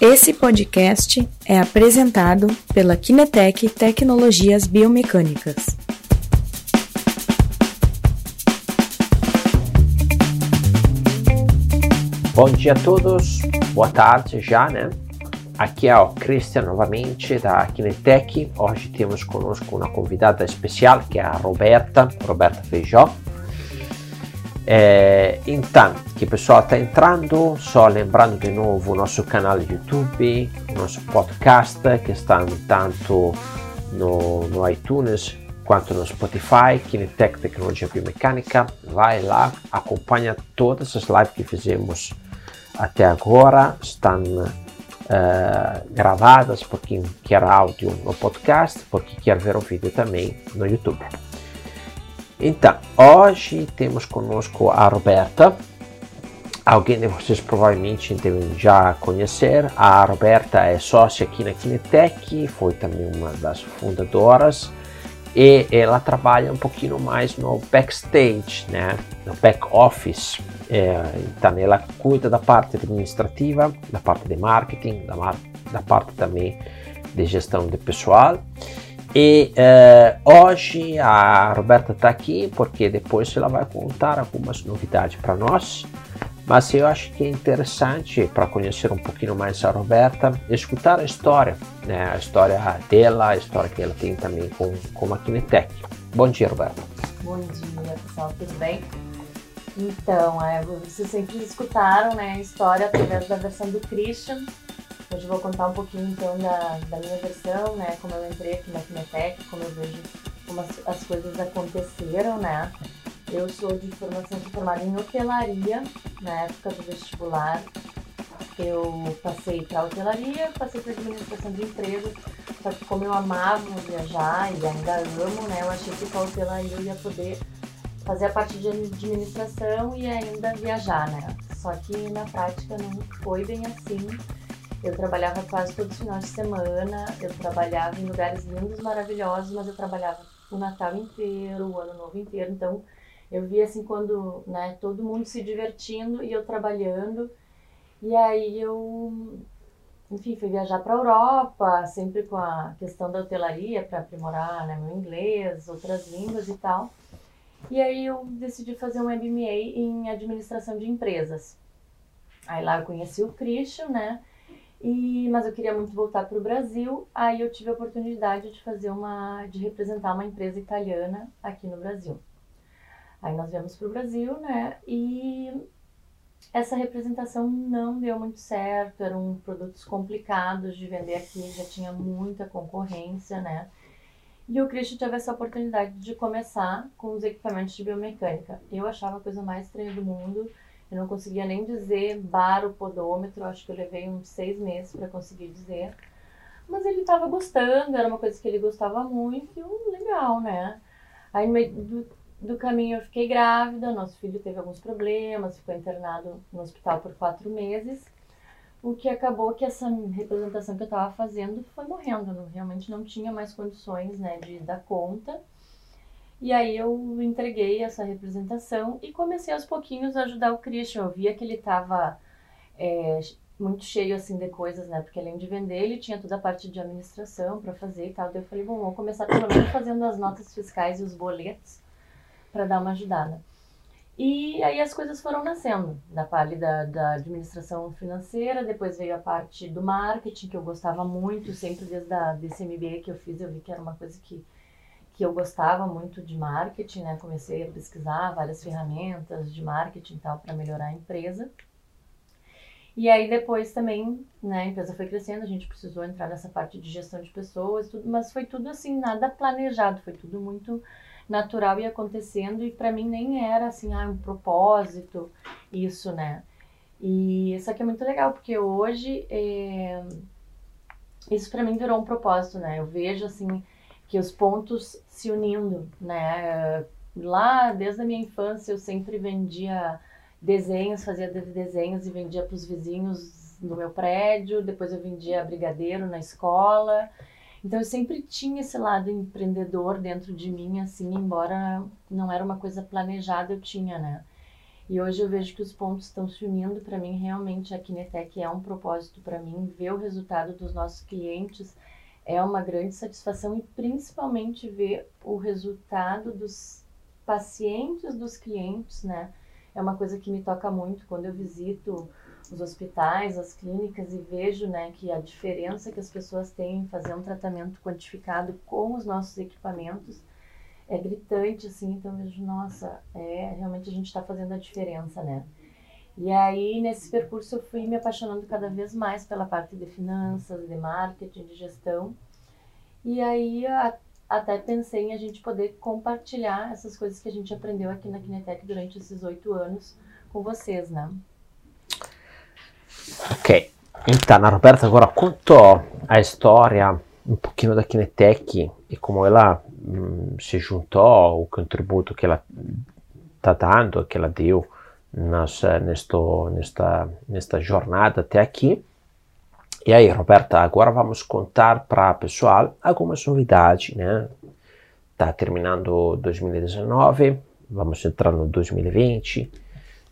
Esse podcast é apresentado pela Kinetec Tecnologias Biomecânicas. Bom dia a todos, boa tarde já, né? Aqui é o Christian novamente da Kinetec. Hoje temos conosco uma convidada especial que é a Roberta, Roberta Feijó. É, então, que o pessoal está entrando, só lembrando de novo o nosso canal de YouTube, o nosso podcast que está tanto no, no iTunes quanto no Spotify, Kinetec Tecnologia Biomecânica. Vai lá, acompanha todas as lives que fizemos até agora, estão uh, gravadas por quem quer áudio no podcast, por quem quer ver o vídeo também no YouTube. Então, hoje temos conosco a Roberta. Alguém de vocês provavelmente devem já conhecer. A Roberta é sócia aqui na Kinetec, foi também uma das fundadoras e ela trabalha um pouquinho mais no backstage, né? no back office. É, então, ela cuida da parte administrativa, da parte de marketing, da, da parte também de gestão de pessoal. E uh, hoje a Roberta está aqui porque depois ela vai contar algumas novidades para nós. Mas eu acho que é interessante para conhecer um pouquinho mais a Roberta, escutar a história, né? a história dela, a história que ela tem também com, com a Kinetec. Bom dia, Roberta. Bom dia, pessoal, tudo bem? Então, é, vocês sempre escutaram né, a história através da versão do Christian, Hoje eu vou contar um pouquinho então da, da minha versão, né? Como eu entrei aqui na Kinetec, como eu vejo como as, as coisas aconteceram, né? Eu sou de formação formada em hotelaria, na época do vestibular. Eu passei para hotelaria, passei para administração de empresas, só que como eu amava viajar e ainda amo, né? Eu achei que com a hotelaria eu ia poder fazer a parte de administração e ainda viajar, né? Só que na prática não foi bem assim. Eu trabalhava quase todos os finais de semana, eu trabalhava em lugares lindos, maravilhosos, mas eu trabalhava o Natal inteiro, o Ano Novo inteiro. Então, eu via assim quando, né, todo mundo se divertindo e eu trabalhando. E aí eu, enfim, fui viajar para a Europa, sempre com a questão da hotelaria para aprimorar, né, meu inglês, outras línguas e tal. E aí eu decidi fazer um MBA em administração de empresas. Aí lá eu conheci o Christian, né? E, mas eu queria muito voltar para o Brasil, aí eu tive a oportunidade de fazer uma, de representar uma empresa italiana aqui no Brasil. Aí nós viemos para o Brasil, né? E essa representação não deu muito certo, eram produtos complicados de vender aqui, já tinha muita concorrência, né? E o Christian teve essa oportunidade de começar com os equipamentos de biomecânica. Eu achava a coisa mais estranha do mundo eu não conseguia nem dizer bar o podômetro, acho que eu levei uns seis meses para conseguir dizer. Mas ele estava gostando, era uma coisa que ele gostava muito, legal, né? Aí no meio do, do caminho eu fiquei grávida, nosso filho teve alguns problemas, ficou internado no hospital por quatro meses. O que acabou que essa representação que eu estava fazendo foi morrendo, realmente não tinha mais condições né, de dar conta. E aí eu entreguei essa representação e comecei aos pouquinhos a ajudar o Christian. Eu via que ele estava é, muito cheio assim de coisas, né? Porque além de vender, ele tinha toda a parte de administração para fazer e tal. Daí eu falei, bom, vamos começar pelo menos fazendo as notas fiscais e os boletos para dar uma ajudada. E aí as coisas foram nascendo, da parte da, da administração financeira, depois veio a parte do marketing, que eu gostava muito, sempre desde a, desse MBA que eu fiz, eu vi que era uma coisa que que eu gostava muito de marketing, né? Comecei a pesquisar várias ferramentas de marketing e tal para melhorar a empresa. E aí depois também, né, a empresa foi crescendo, a gente precisou entrar nessa parte de gestão de pessoas, tudo, mas foi tudo assim, nada planejado, foi tudo muito natural e acontecendo e para mim nem era assim, ah, um propósito isso, né? E isso aqui é muito legal porque hoje é... isso para mim virou um propósito, né? Eu vejo assim que os pontos se unindo, né? Lá, desde a minha infância, eu sempre vendia desenhos, fazia desenhos e vendia para os vizinhos no meu prédio, depois eu vendia brigadeiro na escola. Então eu sempre tinha esse lado empreendedor dentro de mim, assim, embora não era uma coisa planejada, eu tinha, né? E hoje eu vejo que os pontos estão se unindo para mim. Realmente a Kinetec é um propósito para mim. Ver o resultado dos nossos clientes é uma grande satisfação e principalmente ver o resultado dos pacientes dos clientes, né? É uma coisa que me toca muito quando eu visito os hospitais, as clínicas e vejo, né, que a diferença que as pessoas têm em fazer um tratamento quantificado com os nossos equipamentos é gritante, assim, então vejo, nossa, é, realmente a gente está fazendo a diferença, né? E aí, nesse percurso, eu fui me apaixonando cada vez mais pela parte de finanças, de marketing, de gestão. E aí, a, até pensei em a gente poder compartilhar essas coisas que a gente aprendeu aqui na Kinetec durante esses oito anos com vocês, né? Ok, então a Roberta agora contou a história um pouquinho da Kinetec e como ela hum, se juntou, o contributo que ela está dando, que ela deu nesto, nesta, nesta jornada até aqui. E aí, Roberta, agora vamos contar para o pessoal algumas novidades, né? Está terminando 2019, vamos entrar no 2020.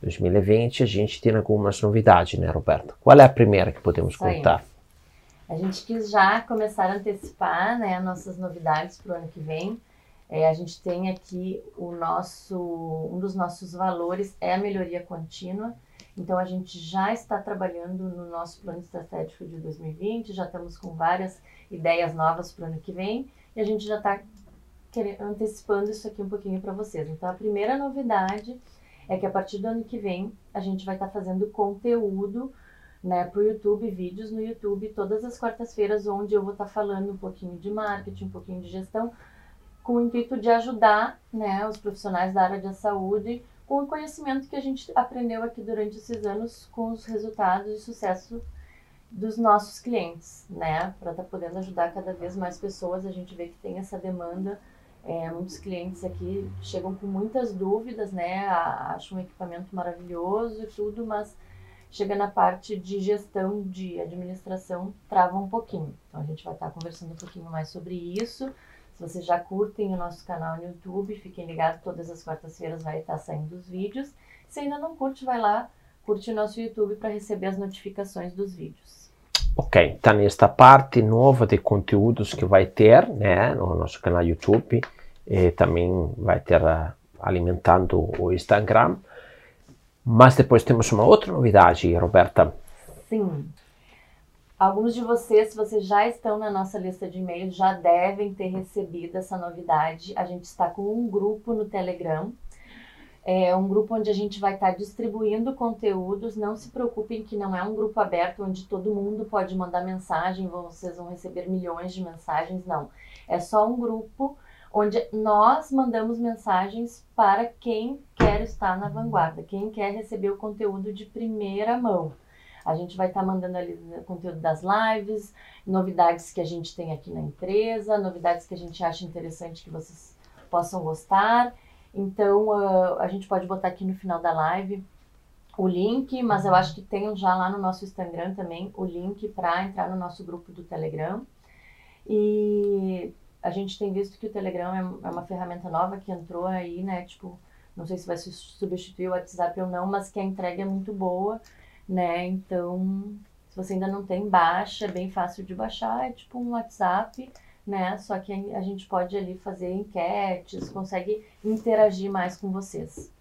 2020 a gente tem algumas novidades, né, Roberta? Qual é a primeira que podemos contar? A gente quis já começar a antecipar né, nossas novidades para o ano que vem. É, a gente tem aqui o nosso, um dos nossos valores é a melhoria contínua. Então a gente já está trabalhando no nosso plano estratégico de 2020, já estamos com várias ideias novas para o ano que vem e a gente já está antecipando isso aqui um pouquinho para vocês. Então a primeira novidade é que a partir do ano que vem a gente vai estar tá fazendo conteúdo né, para o YouTube, vídeos no YouTube todas as quartas-feiras, onde eu vou estar tá falando um pouquinho de marketing, um pouquinho de gestão, com o intuito de ajudar né, os profissionais da área da saúde com o conhecimento que a gente aprendeu aqui durante esses anos com os resultados e sucesso dos nossos clientes, né? Para estar tá podendo ajudar cada vez mais pessoas. A gente vê que tem essa demanda. É, muitos clientes aqui chegam com muitas dúvidas, né? Acham um equipamento maravilhoso e tudo, mas chega na parte de gestão, de administração, trava um pouquinho. Então a gente vai estar conversando um pouquinho mais sobre isso. Se vocês já curtem o nosso canal no YouTube, fiquem ligados, todas as quartas-feiras vai estar saindo os vídeos. Se ainda não curte, vai lá, curte o nosso YouTube para receber as notificações dos vídeos. Ok, então nesta parte nova de conteúdos que vai ter né, no nosso canal YouTube, e também vai ter uh, alimentando o Instagram. Mas depois temos uma outra novidade, Roberta. Sim. Alguns de vocês, se vocês já estão na nossa lista de e-mails, já devem ter recebido essa novidade. A gente está com um grupo no Telegram. É um grupo onde a gente vai estar distribuindo conteúdos. Não se preocupem que não é um grupo aberto onde todo mundo pode mandar mensagem, vocês vão receber milhões de mensagens, não. É só um grupo onde nós mandamos mensagens para quem quer estar na vanguarda, quem quer receber o conteúdo de primeira mão. A gente vai estar tá mandando ali conteúdo das lives, novidades que a gente tem aqui na empresa, novidades que a gente acha interessante que vocês possam gostar. Então, uh, a gente pode botar aqui no final da live o link, mas eu acho que tem já lá no nosso Instagram também o link para entrar no nosso grupo do Telegram. E a gente tem visto que o Telegram é, é uma ferramenta nova que entrou aí, né? Tipo, não sei se vai substituir o WhatsApp ou não, mas que a entrega é muito boa, né? Então, se você ainda não tem, baixa, é bem fácil de baixar, é tipo um WhatsApp, né? Só que a gente pode ali fazer enquetes, consegue interagir mais com vocês.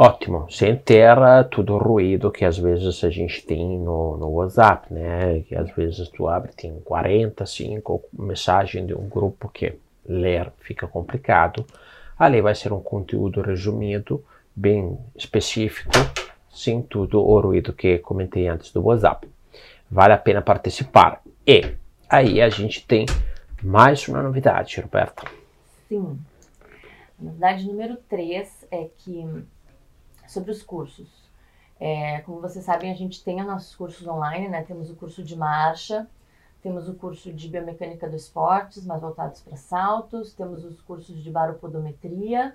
Ótimo, sem ter todo o ruído que às vezes a gente tem no, no WhatsApp, né? Que às vezes tu abre, tem 45 mensagens de um grupo que ler fica complicado. Ali vai ser um conteúdo resumido, bem específico, sem todo o ruído que comentei antes do WhatsApp. Vale a pena participar. E aí a gente tem mais uma novidade, Roberta. Sim. A novidade número 3 é que sobre os cursos. É, como vocês sabem, a gente tem os nossos cursos online, né? Temos o curso de marcha, temos o curso de biomecânica dos esportes, mais voltados para saltos, temos os cursos de baropodometria.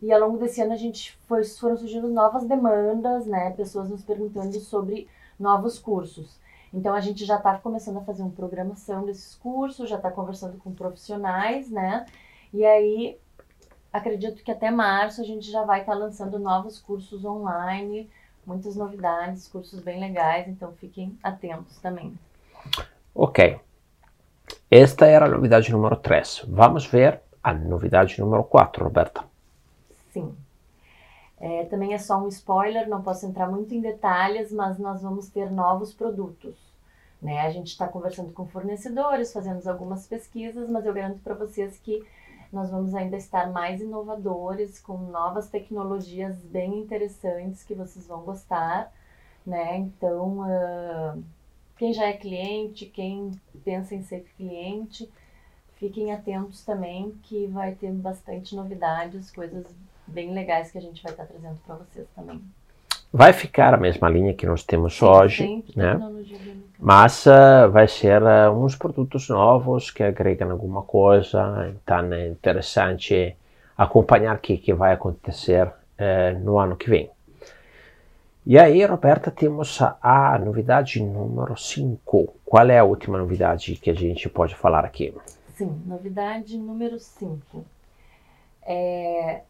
E ao longo desse ano a gente foi, foram surgindo novas demandas, né? Pessoas nos perguntando sobre novos cursos. Então a gente já está começando a fazer uma programação desses cursos, já está conversando com profissionais, né? E aí acredito que até março a gente já vai estar tá lançando novos cursos online, muitas novidades, cursos bem legais, então fiquem atentos também. Ok. Esta era a novidade número 3. Vamos ver a novidade número 4, Roberta. Sim. É, também é só um spoiler, não posso entrar muito em detalhes, mas nós vamos ter novos produtos. Né? A gente está conversando com fornecedores, fazendo algumas pesquisas, mas eu garanto para vocês que nós vamos ainda estar mais inovadores, com novas tecnologias bem interessantes que vocês vão gostar. Né? Então, uh, quem já é cliente, quem pensa em ser cliente, fiquem atentos também que vai ter bastante novidades, coisas bem legais que a gente vai estar trazendo para vocês também. Vai ficar a mesma linha que nós temos Sim, hoje, né? Mas uh, vai ser uh, uns produtos novos que agregam alguma coisa, então é interessante acompanhar o que, que vai acontecer uh, no ano que vem. E aí, Roberta, temos a, a novidade número 5. Qual é a última novidade que a gente pode falar aqui? Sim, novidade número 5. É,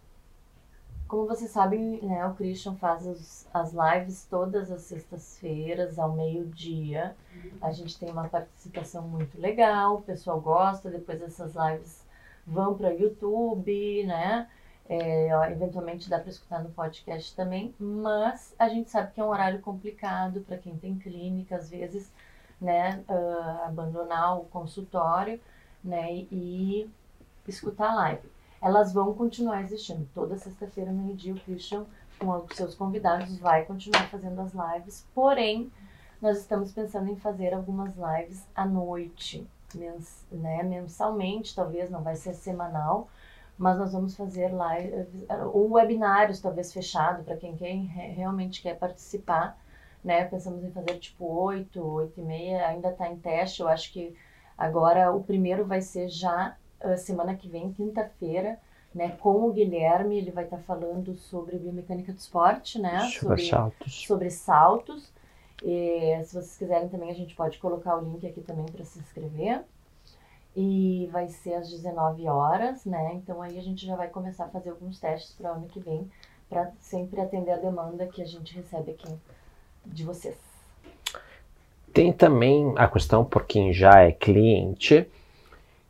como vocês sabem, né, o Christian faz os, as lives todas as sextas-feiras, ao meio-dia. A gente tem uma participação muito legal, o pessoal gosta, depois essas lives vão para o YouTube, né? É, eventualmente dá para escutar no podcast também, mas a gente sabe que é um horário complicado para quem tem clínica, às vezes, né, uh, abandonar o consultório, né, e escutar a live elas vão continuar existindo. Toda sexta-feira, meio-dia, o Christian, com os seus convidados, vai continuar fazendo as lives. Porém, nós estamos pensando em fazer algumas lives à noite, mens né, mensalmente, talvez, não vai ser semanal, mas nós vamos fazer lives, ou webinários, talvez fechado, para quem, quem realmente quer participar. Né? Pensamos em fazer tipo 8, 8 e meia, ainda está em teste. Eu acho que agora o primeiro vai ser já semana que vem, quinta-feira, né, com o Guilherme, ele vai estar tá falando sobre biomecânica do esporte, né? Sobre, sobre saltos. Sobre saltos. E, se vocês quiserem também, a gente pode colocar o link aqui também para se inscrever. E vai ser às 19 horas, né? Então aí a gente já vai começar a fazer alguns testes para o ano que vem, para sempre atender a demanda que a gente recebe aqui de vocês. Tem também a questão por quem já é cliente,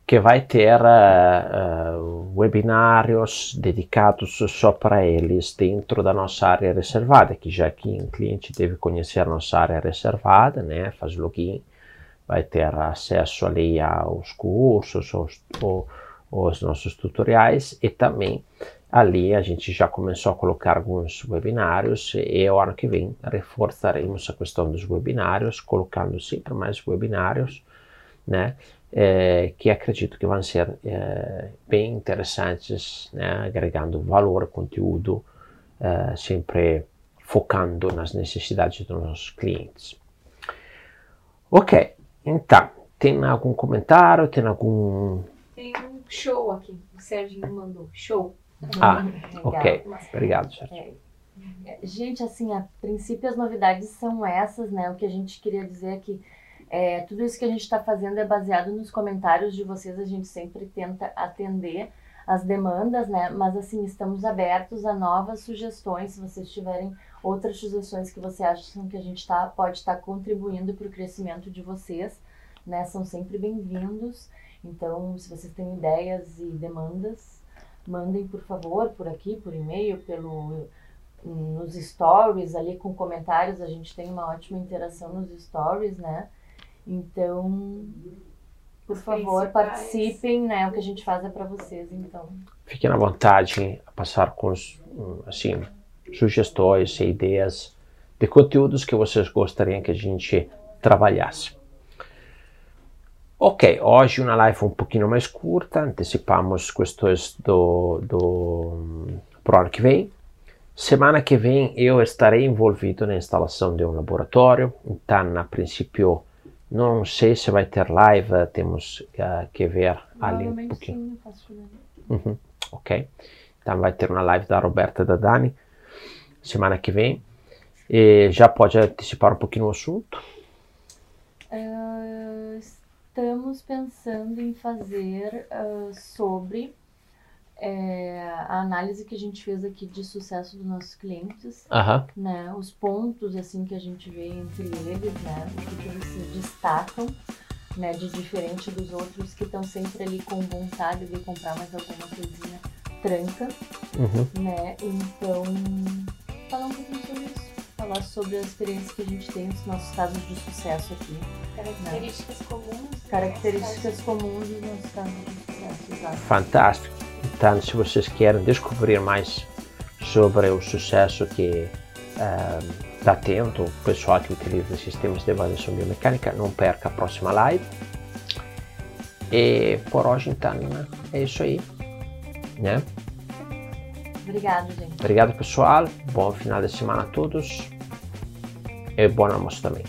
que vai ter uh, webinários dedicados só para eles dentro da nossa área reservada, que já que um cliente deve conhecer a nossa área reservada, né, faz login, vai ter acesso ali aos cursos, aos, aos nossos tutoriais e também ali a gente já começou a colocar alguns webinários e o ano que vem reforçaremos a questão dos webinários, colocando sempre mais webinários, né? É, que acredito que vão ser é, bem interessantes, né, agregando valor, conteúdo, é, sempre focando nas necessidades dos nossos clientes. Ok, então, tem algum comentário? Tem algum. Tem um show aqui, o Serginho mandou. Show. Ah, ok. Obrigado, Serginho. É, gente, assim, a princípio as novidades são essas, né? O que a gente queria dizer é que é, tudo isso que a gente está fazendo é baseado nos comentários de vocês, a gente sempre tenta atender as demandas, né? Mas assim, estamos abertos a novas sugestões, se vocês tiverem outras sugestões que vocês acham que a gente tá, pode estar tá contribuindo para o crescimento de vocês, né? São sempre bem-vindos. Então, se vocês têm ideias e demandas, mandem por favor por aqui, por e-mail, pelo nos stories ali com comentários, a gente tem uma ótima interação nos stories, né? Então, por favor, participem, né? O que a gente faz é para vocês, então. Fiquem à vontade a passar com assim, sugestões e ideias de conteúdos que vocês gostariam que a gente trabalhasse. Ok, hoje uma live um pouquinho mais curta, antecipamos questões do, do pro ano que vem. Semana que vem eu estarei envolvido na instalação de um laboratório, então, a princípio, não sei se vai ter live, temos uh, que ver ali um pouquinho. Sim, uhum, ok. Então vai ter uma live da Roberta e da Dani semana que vem. E já pode antecipar um pouquinho o assunto? Uh, estamos pensando em fazer uh, sobre é a análise que a gente fez aqui de sucesso dos nossos clientes, Aham. né? Os pontos assim que a gente vê entre eles, né? O que, que eles se destacam, né? De diferente dos outros que estão sempre ali com vontade de comprar mais alguma coisinha tranca, Uhum. né? Então, falar um pouquinho sobre isso. Falar sobre as experiências que a gente tem nos nossos casos de sucesso aqui. Características comuns. Características comuns dos nossos casos de sucesso, exato. Fantástico. Então, se vocês querem descobrir mais sobre o sucesso que está tendo o pessoal que utiliza sistemas de avaliação biomecânica, não perca a próxima live. E por hoje, então, é isso aí. Né? Obrigada, gente. Obrigado, pessoal. Bom final de semana a todos. E bom almoço também.